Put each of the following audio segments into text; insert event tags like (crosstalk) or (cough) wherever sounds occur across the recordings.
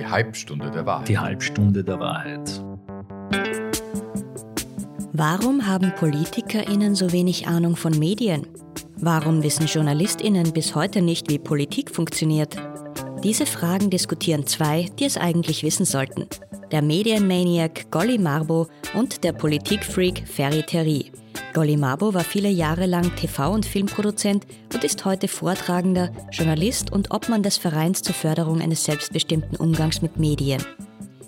Die Halbstunde der Wahrheit. Die Halbstunde der Wahrheit. Warum haben PolitikerInnen so wenig Ahnung von Medien? Warum wissen JournalistInnen bis heute nicht, wie Politik funktioniert? Diese Fragen diskutieren zwei, die es eigentlich wissen sollten. Der Medienmaniac Golly Marbo und der Politikfreak Ferry Terry. Golly Marbo war viele Jahre lang TV- und Filmproduzent und ist heute Vortragender, Journalist und Obmann des Vereins zur Förderung eines selbstbestimmten Umgangs mit Medien.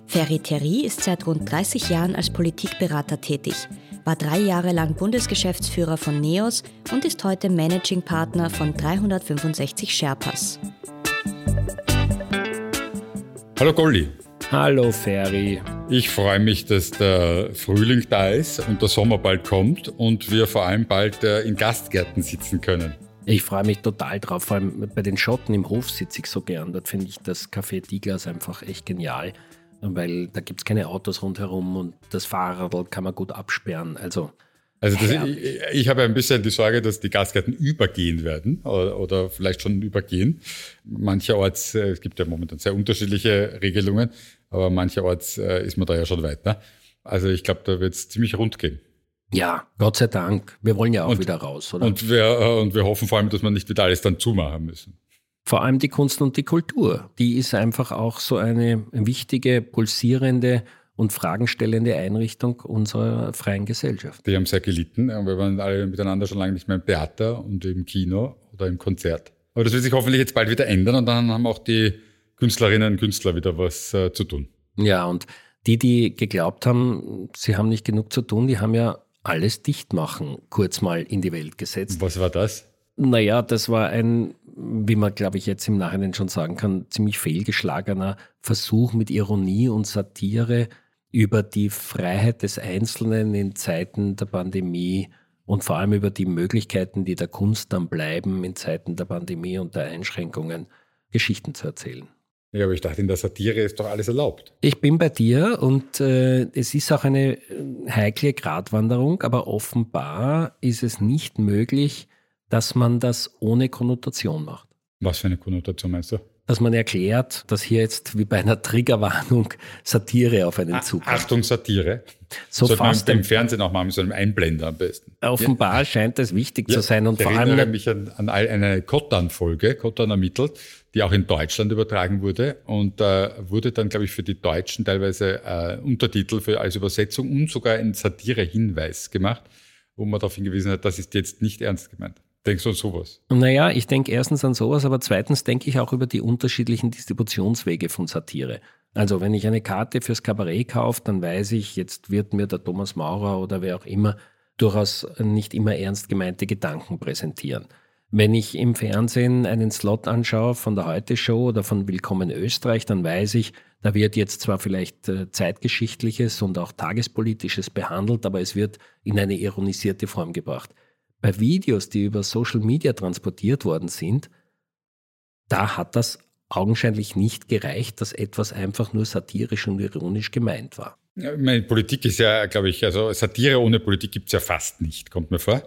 Ferry Terry ist seit rund 30 Jahren als Politikberater tätig, war drei Jahre lang Bundesgeschäftsführer von NEOS und ist heute Managing Partner von 365 Sherpas. Hallo Golli. Hallo Ferry. Ich freue mich, dass der Frühling da ist und der Sommer bald kommt und wir vor allem bald äh, in Gastgärten sitzen können. Ich freue mich total drauf, vor allem bei den Schotten im Hof sitze ich so gern. Dort finde ich das Café Tiglas einfach echt genial weil da gibt es keine Autos rundherum und das Fahrrad kann man gut absperren. Also, also das, ich, ich, habe ein bisschen die Sorge, dass die Gasgärten übergehen werden oder, oder vielleicht schon übergehen. Mancherorts, äh, es gibt ja momentan sehr unterschiedliche Regelungen, aber mancherorts äh, ist man da ja schon weiter. Also ich glaube, da wird es ziemlich rund gehen. Ja, Gott sei Dank. Wir wollen ja auch und, wieder raus, oder? Und wir, äh, und wir hoffen vor allem, dass wir nicht wieder alles dann zumachen müssen. Vor allem die Kunst und die Kultur. Die ist einfach auch so eine wichtige, pulsierende und fragenstellende Einrichtung unserer freien Gesellschaft. Die haben sehr gelitten. Wir waren alle miteinander schon lange nicht mehr im Theater und im Kino oder im Konzert. Aber das wird sich hoffentlich jetzt bald wieder ändern und dann haben auch die Künstlerinnen und Künstler wieder was äh, zu tun. Ja, und die, die geglaubt haben, sie haben nicht genug zu tun, die haben ja alles dicht machen kurz mal in die Welt gesetzt. Was war das? Naja, das war ein wie man, glaube ich, jetzt im Nachhinein schon sagen kann, ziemlich fehlgeschlagener Versuch mit Ironie und Satire über die Freiheit des Einzelnen in Zeiten der Pandemie und vor allem über die Möglichkeiten, die der Kunst dann bleiben in Zeiten der Pandemie und der Einschränkungen, Geschichten zu erzählen. Ja, aber ich dachte, in der Satire ist doch alles erlaubt. Ich bin bei dir und äh, es ist auch eine äh, heikle Gratwanderung, aber offenbar ist es nicht möglich, dass man das ohne Konnotation macht. Was für eine Konnotation meinst du? Dass man erklärt, dass hier jetzt wie bei einer Triggerwarnung Satire auf einen zukommt. Achtung, Satire. So Sollte fast man im Fernsehen auch mal mit so einem Einblender am besten. Offenbar ja. scheint es wichtig ja, zu sein. Und ich vor erinnere allem mich an, an eine Kottan-Folge, Kottan ermittelt, die auch in Deutschland übertragen wurde. Und äh, wurde dann, glaube ich, für die Deutschen teilweise äh, Untertitel für, als Übersetzung und sogar ein Satire-Hinweis gemacht, wo man darauf hingewiesen hat, das ist jetzt nicht ernst gemeint. Denkst du an sowas? Naja, ich denke erstens an sowas, aber zweitens denke ich auch über die unterschiedlichen Distributionswege von Satire. Also wenn ich eine Karte fürs Kabarett kaufe, dann weiß ich, jetzt wird mir der Thomas Maurer oder wer auch immer durchaus nicht immer ernst gemeinte Gedanken präsentieren. Wenn ich im Fernsehen einen Slot anschaue von der Heute Show oder von Willkommen Österreich, dann weiß ich, da wird jetzt zwar vielleicht äh, zeitgeschichtliches und auch tagespolitisches behandelt, aber es wird in eine ironisierte Form gebracht bei Videos, die über Social Media transportiert worden sind, da hat das augenscheinlich nicht gereicht, dass etwas einfach nur satirisch und ironisch gemeint war. Meine Politik ist ja, glaube ich, also Satire ohne Politik gibt es ja fast nicht, kommt mir vor.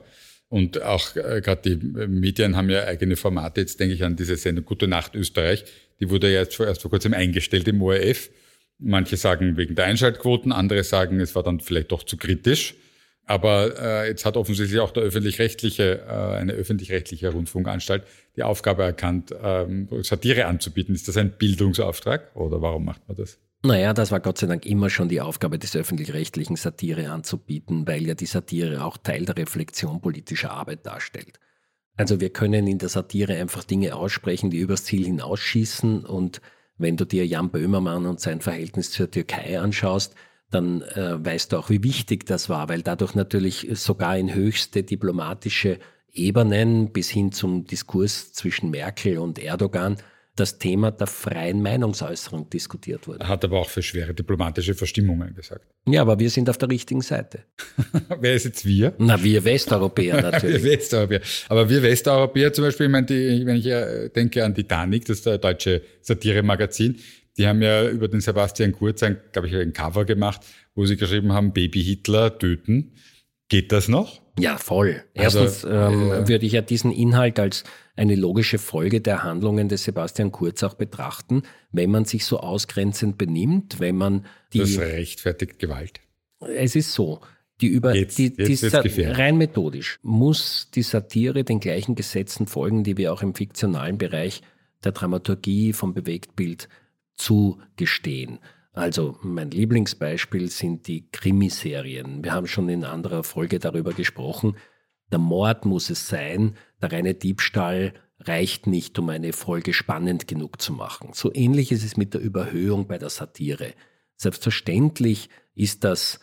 Und auch äh, gerade die Medien haben ja eigene Formate. Jetzt denke ich an diese Sendung Gute Nacht Österreich. Die wurde ja jetzt vor, erst vor kurzem eingestellt im ORF. Manche sagen wegen der Einschaltquoten, andere sagen, es war dann vielleicht doch zu kritisch. Aber äh, jetzt hat offensichtlich auch der öffentlich-rechtliche, äh, eine öffentlich-rechtliche Rundfunkanstalt die Aufgabe erkannt, ähm, Satire anzubieten. Ist das ein Bildungsauftrag oder warum macht man das? Naja, das war Gott sei Dank immer schon die Aufgabe des öffentlich-rechtlichen, Satire anzubieten, weil ja die Satire auch Teil der Reflexion politischer Arbeit darstellt. Also wir können in der Satire einfach Dinge aussprechen, die übers Ziel hinausschießen und wenn du dir Jan Böhmermann und sein Verhältnis zur Türkei anschaust, dann äh, weißt du auch, wie wichtig das war, weil dadurch natürlich sogar in höchste diplomatische Ebenen bis hin zum Diskurs zwischen Merkel und Erdogan das Thema der freien Meinungsäußerung diskutiert wurde. Hat aber auch für schwere diplomatische Verstimmungen gesagt. Ja, aber wir sind auf der richtigen Seite. (laughs) Wer ist jetzt wir? Na, wir Westeuropäer (laughs) natürlich. wir Westeuropäer. Aber wir Westeuropäer zum Beispiel, ich meine, die, wenn ich denke an Titanic, das ist der deutsche Satire-Magazin, die haben ja über den Sebastian Kurz ein, glaube ich, ein Cover gemacht, wo sie geschrieben haben, Baby Hitler töten. Geht das noch? Ja, voll. Erstens also, ähm, äh, würde ich ja diesen Inhalt als eine logische Folge der Handlungen des Sebastian Kurz auch betrachten, wenn man sich so ausgrenzend benimmt, wenn man die. Das rechtfertigt Gewalt. Es ist so. Die über jetzt, die, die rein methodisch muss die Satire den gleichen Gesetzen folgen, die wir auch im fiktionalen Bereich der Dramaturgie vom Bewegtbild zugestehen. Also mein Lieblingsbeispiel sind die Krimiserien. Wir haben schon in anderer Folge darüber gesprochen. Der Mord muss es sein, der reine Diebstahl reicht nicht, um eine Folge spannend genug zu machen. So ähnlich ist es mit der Überhöhung bei der Satire. Selbstverständlich ist das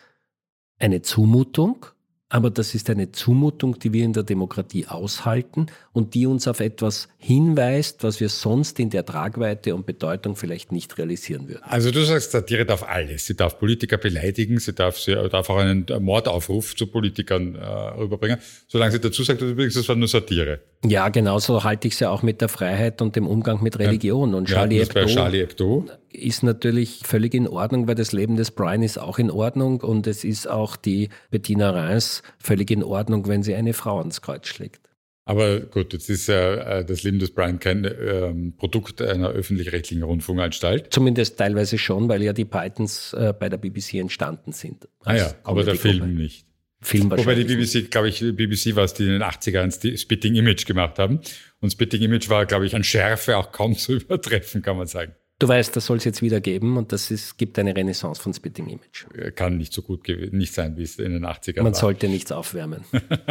eine Zumutung, aber das ist eine Zumutung, die wir in der Demokratie aushalten und die uns auf etwas hinweist, was wir sonst in der Tragweite und Bedeutung vielleicht nicht realisieren würden. Also du sagst, Satire darf alles. Sie darf Politiker beleidigen, sie darf, sie darf auch einen Mordaufruf zu Politikern äh, rüberbringen, solange sie dazu sagt, das war nur Satire. Ja, genauso halte ich es ja auch mit der Freiheit und dem Umgang mit Religion. Und Charlie, ja, Hebdo Charlie Hebdo ist natürlich völlig in Ordnung, weil das Leben des Brian ist auch in Ordnung und es ist auch die Bettina Reins völlig in Ordnung, wenn sie eine Frau ans Kreuz schlägt. Aber gut, jetzt ist ja äh, das Leben des Brian kein ähm, Produkt einer öffentlich-rechtlichen Rundfunkanstalt. Zumindest teilweise schon, weil ja die Pythons äh, bei der BBC entstanden sind. Ah ja, aber der Film nicht. Film Wobei die BBC, glaube ich, BBC war es, die in den 80ern Spitting Image gemacht haben. Und Spitting Image war, glaube ich, an Schärfe auch kaum zu (laughs) übertreffen, kann man sagen. Du weißt, das soll es jetzt wieder geben und das ist, gibt eine Renaissance von Spitting Image. Kann nicht so gut nicht sein, wie es in den 80ern Man war. Man sollte nichts aufwärmen.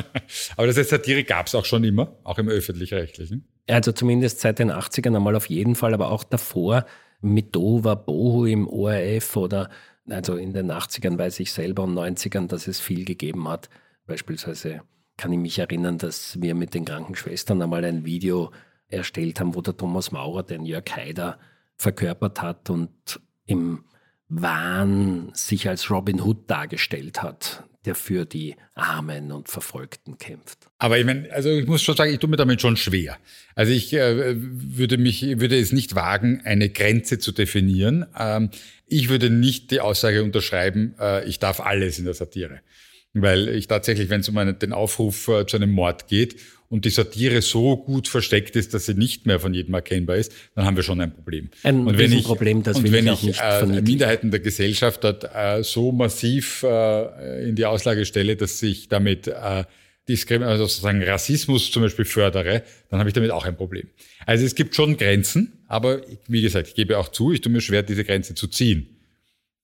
(laughs) Aber das heißt, Satire gab es auch schon immer, auch im öffentlich-rechtlichen? Also zumindest seit den 80ern einmal auf jeden Fall, aber auch davor mit Dova, Bohu im ORF oder also in den 80ern weiß ich selber und 90ern, dass es viel gegeben hat. Beispielsweise kann ich mich erinnern, dass wir mit den Krankenschwestern einmal ein Video erstellt haben, wo der Thomas Maurer den Jörg Haider verkörpert hat und im Wahn sich als Robin Hood dargestellt hat, der für die Armen und Verfolgten kämpft. Aber ich meine, also ich muss schon sagen, ich tue mir damit schon schwer. Also ich äh, würde mich, würde es nicht wagen, eine Grenze zu definieren. Ähm, ich würde nicht die Aussage unterschreiben, äh, ich darf alles in der Satire. Weil ich tatsächlich, wenn es um einen, den Aufruf äh, zu einem Mord geht und die Satire so gut versteckt ist, dass sie nicht mehr von jedem erkennbar ist, dann haben wir schon ein Problem. Ein und wenn ich, Problem, das und wenn ich nicht äh, Minderheiten der Gesellschaft dort äh, so massiv äh, in die Auslage stelle, dass sich damit äh, also sozusagen Rassismus zum Beispiel fördere, dann habe ich damit auch ein Problem. Also es gibt schon Grenzen, aber wie gesagt, ich gebe auch zu, ich tue mir schwer, diese Grenze zu ziehen.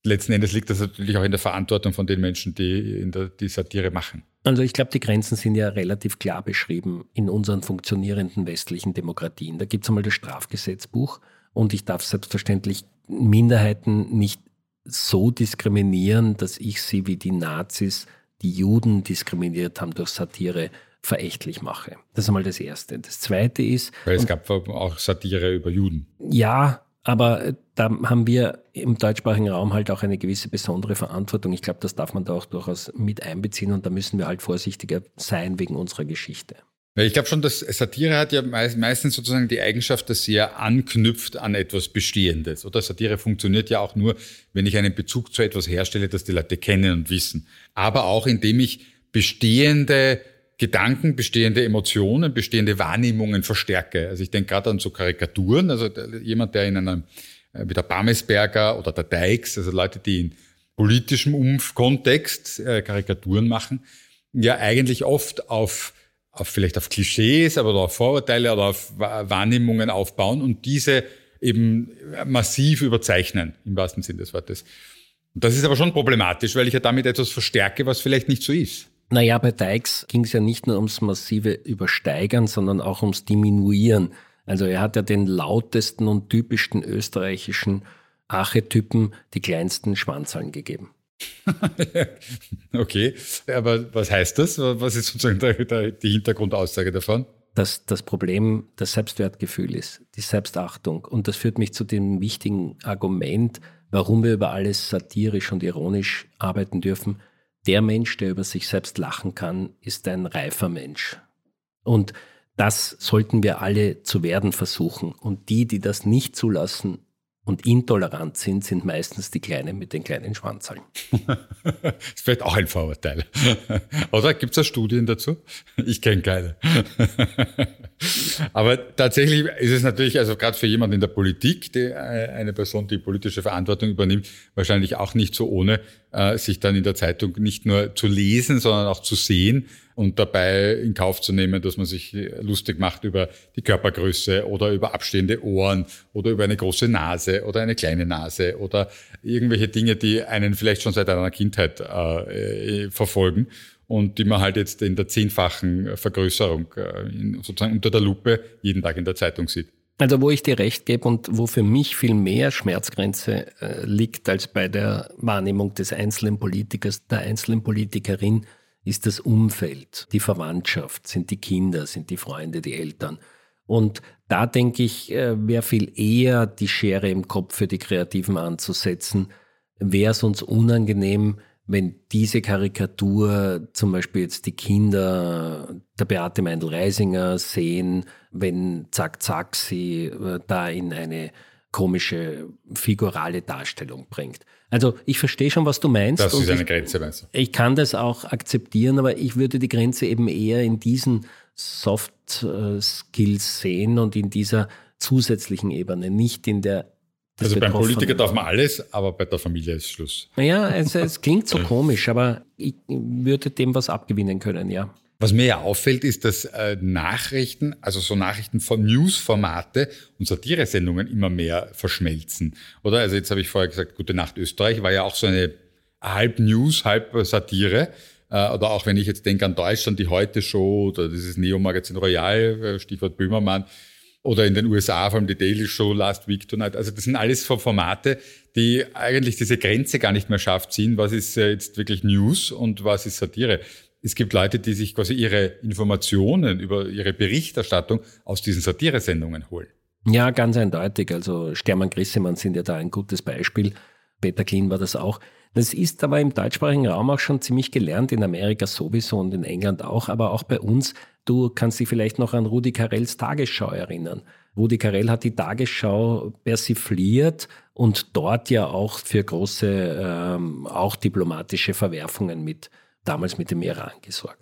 Letzten Endes liegt das natürlich auch in der Verantwortung von den Menschen, die in der, die Satire machen. Also ich glaube, die Grenzen sind ja relativ klar beschrieben in unseren funktionierenden westlichen Demokratien. Da gibt es einmal das Strafgesetzbuch und ich darf selbstverständlich Minderheiten nicht so diskriminieren, dass ich sie wie die Nazis die Juden diskriminiert haben durch Satire, verächtlich mache. Das ist einmal das Erste. Das Zweite ist. Weil es gab auch Satire über Juden. Ja, aber da haben wir im deutschsprachigen Raum halt auch eine gewisse besondere Verantwortung. Ich glaube, das darf man da auch durchaus mit einbeziehen und da müssen wir halt vorsichtiger sein wegen unserer Geschichte. Ich glaube schon, dass Satire hat ja meistens sozusagen die Eigenschaft, dass sie ja anknüpft an etwas Bestehendes. Oder Satire funktioniert ja auch nur, wenn ich einen Bezug zu etwas herstelle, das die Leute kennen und wissen. Aber auch indem ich bestehende Gedanken, bestehende Emotionen, bestehende Wahrnehmungen verstärke. Also ich denke gerade an so Karikaturen, also jemand, der in einem, äh, wie der Bamesberger oder der Dykes, also Leute, die in politischem Umf Kontext äh, Karikaturen machen, ja eigentlich oft auf auf vielleicht auf Klischees, aber auf Vorurteile oder auf Wahrnehmungen aufbauen und diese eben massiv überzeichnen, im wahrsten Sinne des Wortes. Und das ist aber schon problematisch, weil ich ja damit etwas verstärke, was vielleicht nicht so ist. Naja, bei Dykes ging es ja nicht nur ums massive Übersteigern, sondern auch ums Diminuieren. Also er hat ja den lautesten und typischsten österreichischen Archetypen die kleinsten Schwanzallen gegeben. (laughs) okay, aber was heißt das? Was ist sozusagen die Hintergrundaussage davon? Dass das Problem das Selbstwertgefühl ist, die Selbstachtung. Und das führt mich zu dem wichtigen Argument, warum wir über alles satirisch und ironisch arbeiten dürfen. Der Mensch, der über sich selbst lachen kann, ist ein reifer Mensch. Und das sollten wir alle zu werden versuchen. Und die, die das nicht zulassen, und intolerant sind, sind meistens die Kleinen mit den kleinen Schwanzallen. das (laughs) ist vielleicht auch ein Vorurteil. (laughs) Oder gibt es da Studien dazu? (laughs) Ich kenne keine. Aber tatsächlich ist es natürlich, also gerade für jemanden in der Politik, die, äh, eine Person, die politische Verantwortung übernimmt, wahrscheinlich auch nicht so ohne, äh, sich dann in der Zeitung nicht nur zu lesen, sondern auch zu sehen und dabei in Kauf zu nehmen, dass man sich lustig macht über die Körpergröße oder über abstehende Ohren oder über eine große Nase oder eine kleine Nase oder irgendwelche Dinge, die einen vielleicht schon seit einer Kindheit äh, verfolgen und die man halt jetzt in der zehnfachen Vergrößerung äh, sozusagen unter der Lupe jeden Tag in der Zeitung sieht. Also wo ich dir recht gebe und wo für mich viel mehr Schmerzgrenze äh, liegt als bei der Wahrnehmung des einzelnen Politikers, der einzelnen Politikerin, ist das Umfeld, die Verwandtschaft, sind die Kinder, sind die Freunde, die Eltern. Und da denke ich, äh, wäre viel eher die Schere im Kopf für die Kreativen anzusetzen. Wäre es uns unangenehm, wenn diese Karikatur zum Beispiel jetzt die Kinder der Beate Meindl-Reisinger sehen, wenn Zack Zack sie äh, da in eine komische figurale Darstellung bringt. Also ich verstehe schon, was du meinst. Das ist eine ich, Grenze, meinst du? Ich kann das auch akzeptieren, aber ich würde die Grenze eben eher in diesen Soft äh, Skills sehen und in dieser zusätzlichen Ebene, nicht in der also beim Politiker darf man alles, aber bei der Familie ist Schluss. Naja, es, es klingt so (laughs) komisch, aber ich würde dem was abgewinnen können, ja. Was mir ja auffällt, ist, dass äh, Nachrichten, also so Nachrichten von News-Formate und Satiresendungen immer mehr verschmelzen. Oder? Also jetzt habe ich vorher gesagt, Gute Nacht Österreich war ja auch so eine halb News, halb Satire. Äh, oder auch wenn ich jetzt denke an Deutschland, die Heute-Show oder dieses Neo-Magazin Royal, äh, Stichwort Böhmermann, oder in den USA, vor allem die Daily Show, Last Week Tonight. Also das sind alles Formate, die eigentlich diese Grenze gar nicht mehr scharf ziehen. Was ist äh, jetzt wirklich News und was ist Satire? Es gibt Leute, die sich quasi ihre Informationen über ihre Berichterstattung aus diesen Satiresendungen holen. Ja, ganz eindeutig. Also Stermann Grissemann sind ja da ein gutes Beispiel. Peter Klein war das auch. Das ist aber im deutschsprachigen Raum auch schon ziemlich gelernt, in Amerika sowieso und in England auch, aber auch bei uns. Du kannst dich vielleicht noch an Rudi Carells Tagesschau erinnern. Rudi Carell hat die Tagesschau persifliert und dort ja auch für große, ähm, auch diplomatische Verwerfungen mit, damals mit dem Iran gesorgt.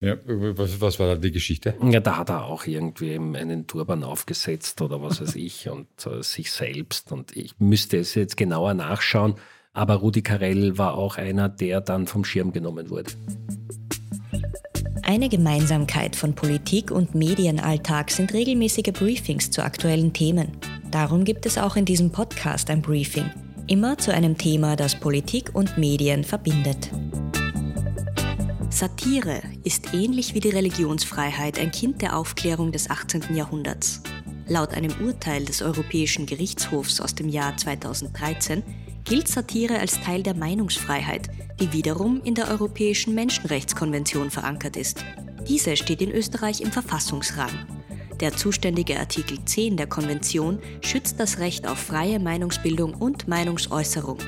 Ja, was, was, war da die Geschichte? Ja, da hat er auch irgendwie einen Turban aufgesetzt oder was weiß ich (laughs) und äh, sich selbst. Und ich müsste es jetzt genauer nachschauen. Aber Rudi Carell war auch einer, der dann vom Schirm genommen wurde. Eine Gemeinsamkeit von Politik und Medienalltag sind regelmäßige Briefings zu aktuellen Themen. Darum gibt es auch in diesem Podcast ein Briefing, immer zu einem Thema, das Politik und Medien verbindet. Satire ist ähnlich wie die Religionsfreiheit ein Kind der Aufklärung des 18. Jahrhunderts. Laut einem Urteil des Europäischen Gerichtshofs aus dem Jahr 2013 gilt Satire als Teil der Meinungsfreiheit, die wiederum in der Europäischen Menschenrechtskonvention verankert ist. Diese steht in Österreich im Verfassungsrang. Der zuständige Artikel 10 der Konvention schützt das Recht auf freie Meinungsbildung und Meinungsäußerung.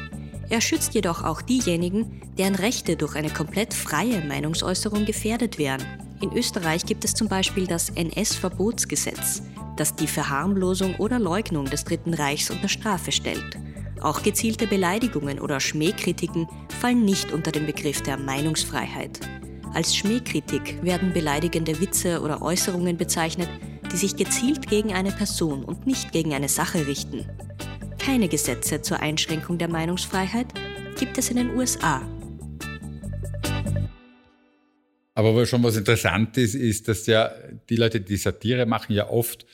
Er schützt jedoch auch diejenigen, deren Rechte durch eine komplett freie Meinungsäußerung gefährdet wären. In Österreich gibt es zum Beispiel das NS-Verbotsgesetz, das die Verharmlosung oder Leugnung des Dritten Reichs unter Strafe stellt. Auch gezielte Beleidigungen oder Schmähkritiken fallen nicht unter den Begriff der Meinungsfreiheit. Als Schmähkritik werden beleidigende Witze oder Äußerungen bezeichnet, die sich gezielt gegen eine Person und nicht gegen eine Sache richten. Keine Gesetze zur Einschränkung der Meinungsfreiheit gibt es in den USA. Aber schon was interessant ist, ist, dass ja die Leute, die Satire machen, ja oft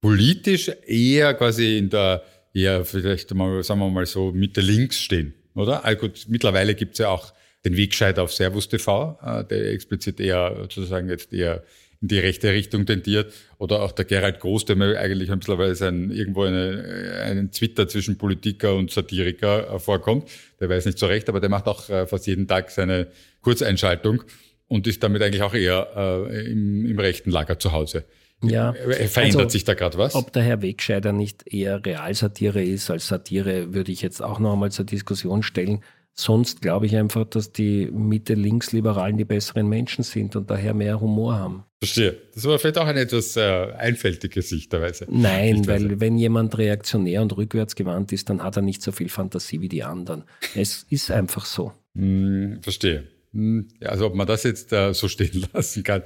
politisch eher quasi in der eher vielleicht mal, sagen wir mal so, Mitte links stehen, oder? Also gut, mittlerweile gibt's ja auch den Wegscheid auf Servus TV, äh, der explizit eher sozusagen jetzt eher in die rechte Richtung tendiert. Oder auch der Gerald Groß, der mir eigentlich mittlerweile sein, irgendwo eine, einen Twitter zwischen Politiker und Satiriker äh, vorkommt. Der weiß nicht so recht, aber der macht auch äh, fast jeden Tag seine Kurzeinschaltung und ist damit eigentlich auch eher äh, im, im rechten Lager zu Hause. Ja. Verändert also, sich da gerade was? Ob der Herr Wegscheider nicht eher Realsatire ist als Satire, würde ich jetzt auch noch einmal zur Diskussion stellen. Sonst glaube ich einfach, dass die Mitte-Links-Liberalen die besseren Menschen sind und daher mehr Humor haben. Verstehe. Das war vielleicht auch eine etwas äh, einfältige Sichtweise. Nein, Sichtweise. weil wenn jemand reaktionär und rückwärtsgewandt ist, dann hat er nicht so viel Fantasie wie die anderen. Es ist einfach so. Hm, verstehe. Hm, also ob man das jetzt äh, so stehen (laughs) lassen kann.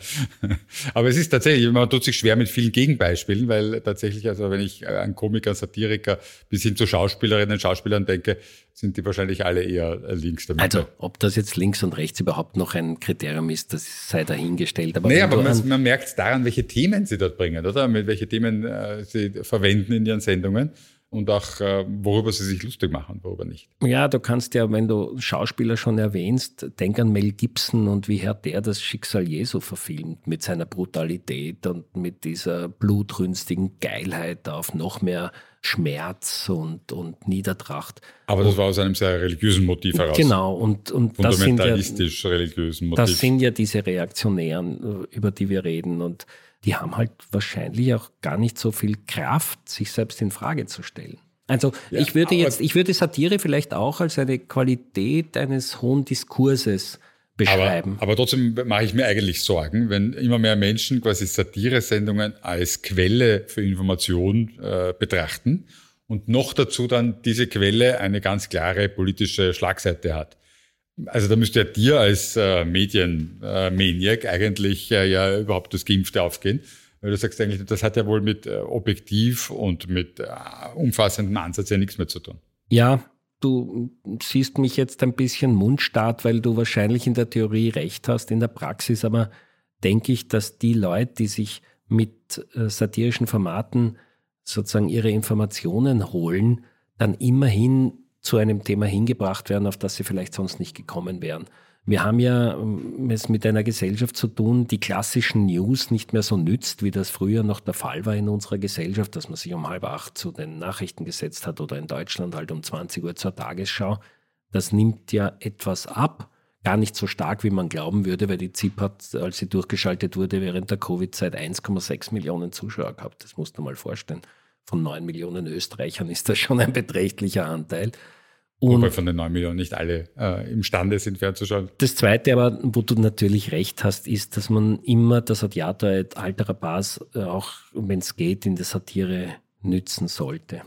Aber es ist tatsächlich, man tut sich schwer mit vielen Gegenbeispielen, weil tatsächlich, also wenn ich an Komiker, Satiriker bis hin zu Schauspielerinnen und Schauspielern denke, sind die wahrscheinlich alle eher äh, links damit. Also ob das jetzt links und rechts überhaupt noch ein Kriterium ist, das sei dahingestellt. Aber, nee, aber man, man merkt daran, welche Themen sie dort bringen, oder? Mit welche Themen äh, sie verwenden in ihren Sendungen und auch äh, worüber sie sich lustig machen, worüber nicht. Ja, du kannst ja, wenn du Schauspieler schon erwähnst, denk an Mel Gibson und wie hat der das Schicksal Jesu verfilmt mit seiner Brutalität und mit dieser blutrünstigen Geilheit auf noch mehr Schmerz und, und Niedertracht. Aber das war aus einem sehr religiösen Motiv heraus. Genau, und, und das sind, ja, religiösen Motiv. das sind ja diese Reaktionären, über die wir reden. Und die haben halt wahrscheinlich auch gar nicht so viel Kraft, sich selbst in Frage zu stellen. Also ja, ich würde jetzt, ich würde Satire vielleicht auch als eine Qualität eines hohen Diskurses beschreiben. Aber, aber trotzdem mache ich mir eigentlich Sorgen, wenn immer mehr Menschen quasi Satire-Sendungen als Quelle für Information äh, betrachten und noch dazu dann diese Quelle eine ganz klare politische Schlagseite hat. Also da müsste ja dir als äh, Medienmaniac äh, eigentlich äh, ja überhaupt das Geimpfte aufgehen. Weil du sagst eigentlich, das hat ja wohl mit äh, objektiv und mit äh, umfassendem Ansatz ja nichts mehr zu tun. Ja, du siehst mich jetzt ein bisschen mundstarrt, weil du wahrscheinlich in der Theorie recht hast, in der Praxis aber denke ich, dass die Leute, die sich mit äh, satirischen Formaten sozusagen ihre Informationen holen, dann immerhin zu einem Thema hingebracht werden, auf das sie vielleicht sonst nicht gekommen wären. Wir haben ja ähm, es mit einer Gesellschaft zu tun, die klassischen News nicht mehr so nützt, wie das früher noch der Fall war in unserer Gesellschaft, dass man sich um halb acht zu den Nachrichten gesetzt hat oder in Deutschland halt um 20 Uhr zur Tagesschau. Das nimmt ja etwas ab. Gar nicht so stark, wie man glauben würde, weil die ZIP hat, als sie durchgeschaltet wurde, während der Covid-Zeit 1,6 Millionen Zuschauer gehabt. Das musst du mal vorstellen. Von 9 Millionen Österreichern ist das schon ein beträchtlicher Anteil. Und Wobei von den 9 Millionen nicht alle äh, imstande sind, fernzuschauen. Das Zweite aber, wo du natürlich recht hast, ist, dass man immer das Odiator et altera pars, äh, auch wenn es geht, in der Satire nützen sollte.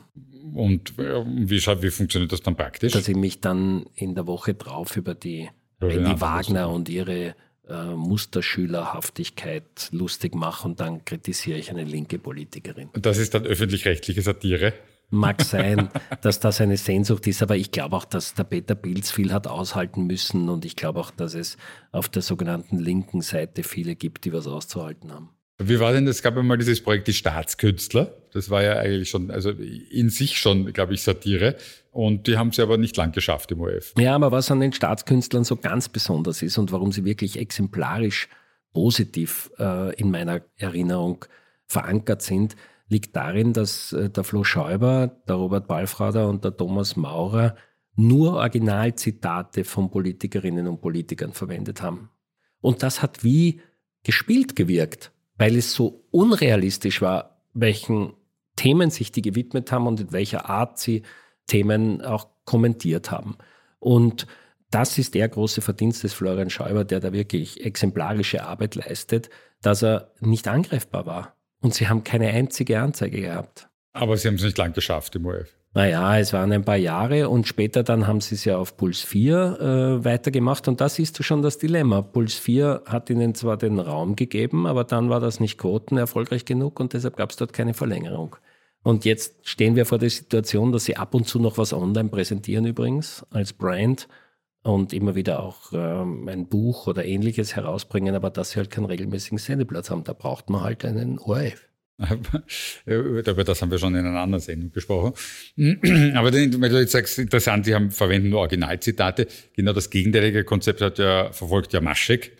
Und äh, wie, schaut, wie funktioniert das dann praktisch? Dass ich mich dann in der Woche drauf über die Randy Wagner und ihre äh, Musterschülerhaftigkeit lustig mache und dann kritisiere ich eine linke Politikerin. Und das ist dann öffentlich-rechtliche Satire? Mag (laughs) sein, dass das eine Sehnsucht ist, aber ich glaube auch, dass der Peter Pilz viel hat aushalten müssen und ich glaube auch, dass es auf der sogenannten linken Seite viele gibt, die was auszuhalten haben. Wie war denn, es gab ja mal dieses Projekt Die Staatskünstler. Das war ja eigentlich schon, also in sich schon, glaube ich, Satire. Und die haben sie aber nicht lang geschafft im ORF. Ja, aber was an den Staatskünstlern so ganz besonders ist und warum sie wirklich exemplarisch positiv äh, in meiner Erinnerung verankert sind, liegt darin, dass äh, der Flo Schäuber, der Robert Balfrader und der Thomas Maurer nur Originalzitate von Politikerinnen und Politikern verwendet haben. Und das hat wie gespielt gewirkt, weil es so unrealistisch war, welchen Themen sich die gewidmet haben und in welcher Art sie Themen auch kommentiert haben. Und das ist der große Verdienst des Florian Schäuber, der da wirklich exemplarische Arbeit leistet, dass er nicht angreifbar war. Und sie haben keine einzige Anzeige gehabt. Aber sie haben es nicht lang geschafft im ORF. Naja, es waren ein paar Jahre und später dann haben sie es ja auf Puls 4 äh, weitergemacht und da siehst du schon das Dilemma. Puls 4 hat ihnen zwar den Raum gegeben, aber dann war das nicht quotenerfolgreich genug und deshalb gab es dort keine Verlängerung. Und jetzt stehen wir vor der Situation, dass sie ab und zu noch was online präsentieren übrigens als Brand und immer wieder auch ähm, ein Buch oder ähnliches herausbringen, aber dass sie halt keinen regelmäßigen Sendeplatz haben. Da braucht man halt einen ORF. Über das haben wir schon in einer anderen Sendung gesprochen. (clears throat) Aber wenn du jetzt sagst, interessant, sie haben, verwenden nur Originalzitate. Genau das gegenteilige Konzept hat ja, verfolgt ja Maschek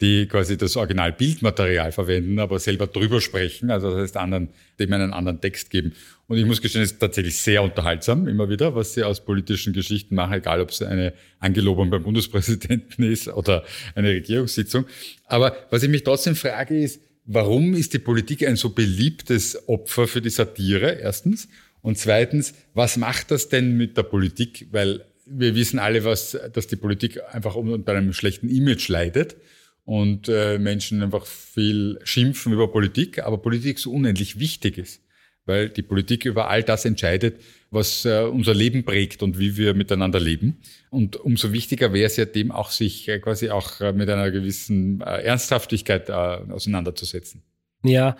die quasi das Originalbildmaterial verwenden, aber selber drüber sprechen, also das heißt anderen, dem einen anderen Text geben. Und ich muss gestehen, es ist tatsächlich sehr unterhaltsam immer wieder, was sie aus politischen Geschichten machen, egal ob es eine Angelobung beim Bundespräsidenten (laughs) ist oder eine Regierungssitzung. Aber was ich mich trotzdem frage ist, warum ist die Politik ein so beliebtes Opfer für die Satire, erstens? Und zweitens, was macht das denn mit der Politik? Weil wir wissen alle, was, dass die Politik einfach unter einem schlechten Image leidet und äh, Menschen einfach viel schimpfen über Politik, aber Politik so unendlich wichtig ist, weil die Politik über all das entscheidet, was äh, unser Leben prägt und wie wir miteinander leben. Und umso wichtiger wäre es ja dem auch, sich äh, quasi auch äh, mit einer gewissen Ernsthaftigkeit auseinanderzusetzen. Ja,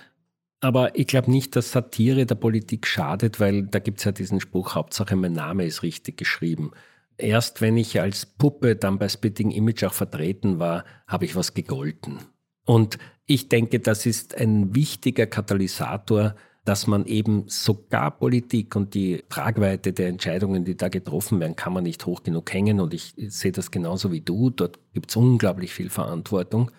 aber ich glaube nicht, dass Satire der Politik schadet, weil da gibt es ja diesen Spruch, Hauptsache mein Name ist richtig geschrieben. Erst wenn ich als Puppe dann bei Spitting Image auch vertreten war, habe ich was gegolten. Und ich denke, das ist ein wichtiger Katalysator, dass man eben sogar Politik und die Tragweite der Entscheidungen, die da getroffen werden, kann man nicht hoch genug hängen. Und ich sehe das genauso wie du. Dort gibt es unglaublich viel Verantwortung.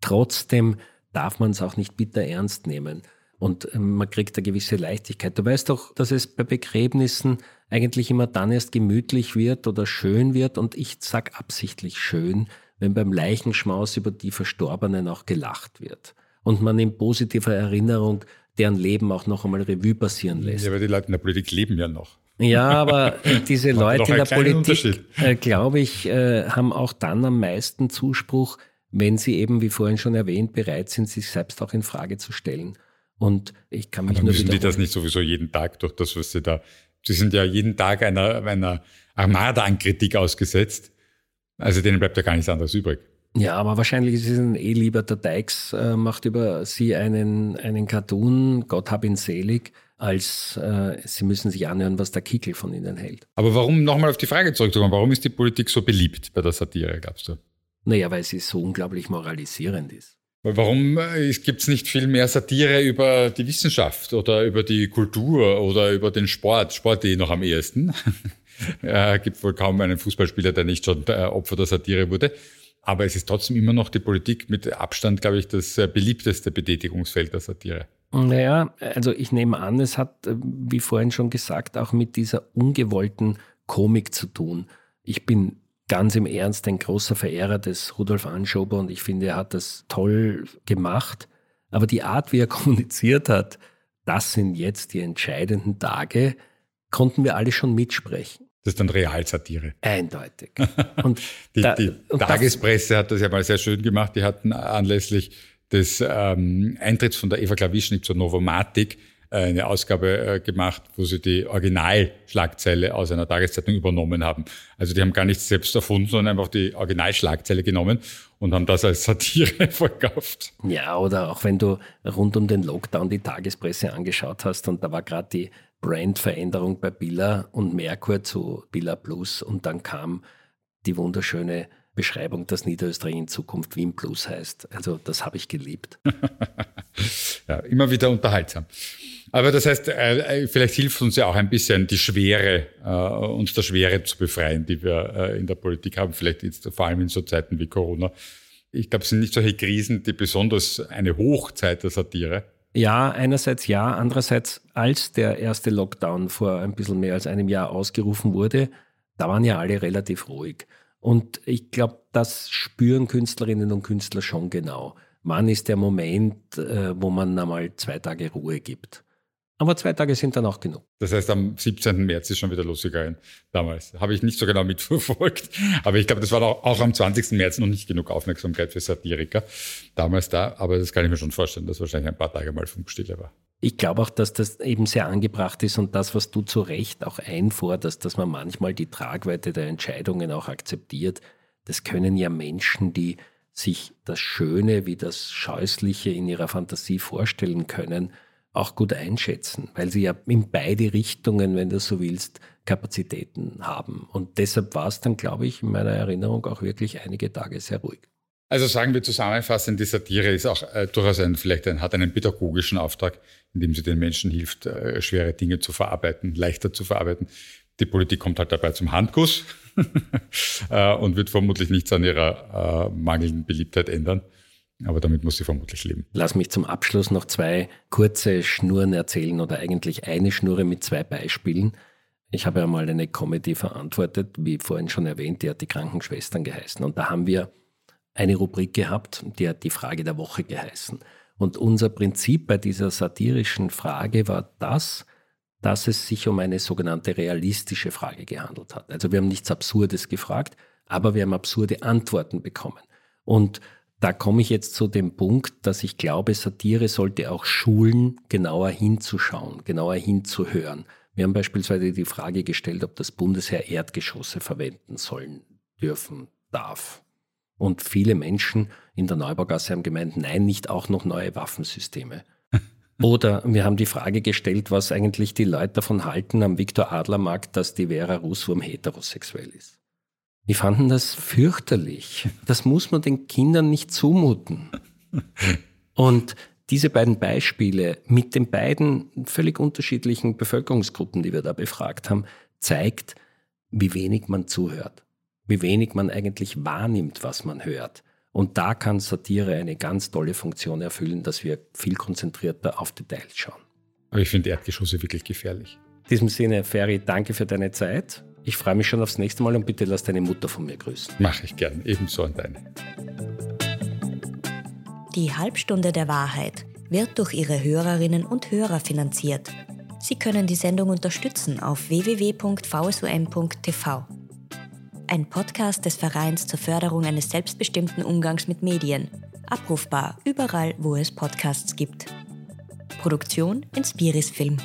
Trotzdem darf man es auch nicht bitter ernst nehmen. Und ähm, man kriegt eine gewisse Leichtigkeit. Du weißt doch, dass es bei Begräbnissen eigentlich immer dann erst gemütlich wird oder schön wird. Und ich sage absichtlich schön, wenn beim Leichenschmaus über die Verstorbenen auch gelacht wird. Und man in positiver Erinnerung deren Leben auch noch einmal Revue passieren lässt. Ja, aber die Leute in der Politik leben ja noch. Ja, aber (laughs) diese Leute in der Politik, äh, glaube ich, äh, haben auch dann am meisten Zuspruch, wenn sie eben, wie vorhin schon erwähnt, bereit sind, sich selbst auch in Frage zu stellen. Und ich kann mich Aber nur müssen die das nicht sowieso jeden Tag durch das, was sie da, sie sind ja jeden Tag einer, einer Armada an Kritik ausgesetzt. Also denen bleibt ja gar nichts anderes übrig. Ja, aber wahrscheinlich ist es ein eh lieber, der Dykes äh, macht über sie einen, einen Cartoon, Gott hab ihn selig, als äh, sie müssen sich anhören, was der Kickel von ihnen hält. Aber warum, nochmal auf die Frage zurückzukommen, warum ist die Politik so beliebt bei der Satire, glaubst du? Naja, weil sie so unglaublich moralisierend ist. Warum äh, gibt es nicht viel mehr Satire über die Wissenschaft oder über die Kultur oder über den Sport? Sport eh noch am ehesten. (laughs) Es gibt wohl kaum einen Fußballspieler, der nicht schon äh, Opfer der Satire wurde. Aber es ist trotzdem immer noch die Politik mit Abstand, glaube ich, das äh, beliebteste Betätigungsfeld der Satire. Naja, also ich nehme an, es hat, äh, wie vorhin schon gesagt, auch mit dieser ungewollten Komik zu tun. Ich bin ganz im Ernst ein großer Verehrer des Rudolf Anschober und ich finde, er hat das toll gemacht. Aber die Art, wie er (laughs) kommuniziert hat, das sind jetzt die entscheidenden Tage, konnten wir alle schon mitsprechen. Das ist dann Realsatire. Eindeutig. (laughs) Und die, da, die und Tagespresse hat das ja mal sehr schön gemacht. Die hatten anlässlich des ähm, Eintritts von der Eva Klawischnik zur Novomatik äh, eine Ausgabe äh, gemacht, wo sie die Originalschlagzeile aus einer Tageszeitung übernommen haben. Also die haben gar nichts selbst erfunden, sondern einfach die Originalschlagzeile genommen und haben das als Satire (laughs) verkauft. Ja, oder auch wenn du rund um den Lockdown die Tagespresse angeschaut hast und da war gerade die Brandveränderung bei Billa und Merkur zu Billa Plus und dann kam die wunderschöne Beschreibung, dass Niederösterreich in Zukunft Wien Plus heißt. Also das habe ich geliebt. (laughs) ja, immer wieder unterhaltsam. Aber das heißt, äh, vielleicht hilft uns ja auch ein bisschen die Schwere, äh, uns der Schwere zu befreien, die wir äh, in der Politik haben, vielleicht jetzt vor allem in so Zeiten wie Corona. Ich glaube, es sind nicht solche Krisen, die besonders eine Hochzeit der Satire ja, einerseits ja, andererseits als der erste Lockdown vor ein bisschen mehr als einem Jahr ausgerufen wurde, da waren ja alle relativ ruhig. Und ich glaube, das spüren Künstlerinnen und Künstler schon genau. Wann ist der Moment, äh, wo man einmal zwei Tage Ruhe gibt? Aber zwei Tage sind dann auch genug. Das heißt, am 17. März ist schon wieder losgegangen. Damals. Habe ich nicht so genau mitverfolgt. (laughs) Aber ich glaube, das war auch am 20. März noch nicht genug Aufmerksamkeit für Satiriker. Damals da. Aber das kann ich mir schon vorstellen, dass wahrscheinlich ein paar Tage mal Funkstille war. Ich glaube auch, dass das eben sehr angebracht ist und das, was du zu Recht auch einforderst, dass man manchmal die Tragweite der Entscheidungen auch akzeptiert. Das können ja Menschen, die sich das Schöne wie das Scheußliche in ihrer Fantasie vorstellen können, auch gut einschätzen, weil sie ja in beide Richtungen, wenn du so willst, Kapazitäten haben. Und deshalb war es dann, glaube ich, in meiner Erinnerung auch wirklich einige Tage sehr ruhig. Also sagen wir zusammenfassend, die Satire ist auch äh, durchaus ein, vielleicht ein, hat einen pädagogischen Auftrag, indem sie den Menschen hilft, äh, schwere Dinge zu verarbeiten, leichter zu verarbeiten. Die Politik kommt halt dabei zum Handkuss (laughs) äh, und wird vermutlich nichts an ihrer äh, mangelnden Beliebtheit ändern. Aber damit muss sie vermutlich leben. Lass mich zum Abschluss noch zwei kurze Schnuren erzählen oder eigentlich eine Schnurre mit zwei Beispielen. Ich habe ja mal eine Comedy verantwortet, wie vorhin schon erwähnt, die hat die Krankenschwestern geheißen. Und da haben wir eine Rubrik gehabt, die hat die Frage der Woche geheißen. Und unser Prinzip bei dieser satirischen Frage war das, dass es sich um eine sogenannte realistische Frage gehandelt hat. Also wir haben nichts Absurdes gefragt, aber wir haben absurde Antworten bekommen. Und da komme ich jetzt zu dem Punkt, dass ich glaube, Satire sollte auch schulen, genauer hinzuschauen, genauer hinzuhören. Wir haben beispielsweise die Frage gestellt, ob das Bundesheer Erdgeschosse verwenden sollen, dürfen, darf. Und viele Menschen in der Neubaugasse haben gemeint, nein, nicht auch noch neue Waffensysteme. (laughs) Oder wir haben die Frage gestellt, was eigentlich die Leute davon halten am Viktor Adler Markt, dass die Vera Russwurm heterosexuell ist. Die fanden das fürchterlich. Das muss man den Kindern nicht zumuten. Und diese beiden Beispiele mit den beiden völlig unterschiedlichen Bevölkerungsgruppen, die wir da befragt haben, zeigt, wie wenig man zuhört, wie wenig man eigentlich wahrnimmt, was man hört. Und da kann Satire eine ganz tolle Funktion erfüllen, dass wir viel konzentrierter auf Details schauen. Aber ich finde Erdgeschosse wirklich gefährlich. In diesem Sinne, Ferry, danke für deine Zeit. Ich freue mich schon aufs nächste Mal und bitte lass deine Mutter von mir grüßen. Mache ich gern, ebenso an deine. Die Halbstunde der Wahrheit wird durch ihre Hörerinnen und Hörer finanziert. Sie können die Sendung unterstützen auf www.vsum.tv ein Podcast des Vereins zur Förderung eines selbstbestimmten Umgangs mit Medien. Abrufbar überall, wo es Podcasts gibt. Produktion Inspiris Film.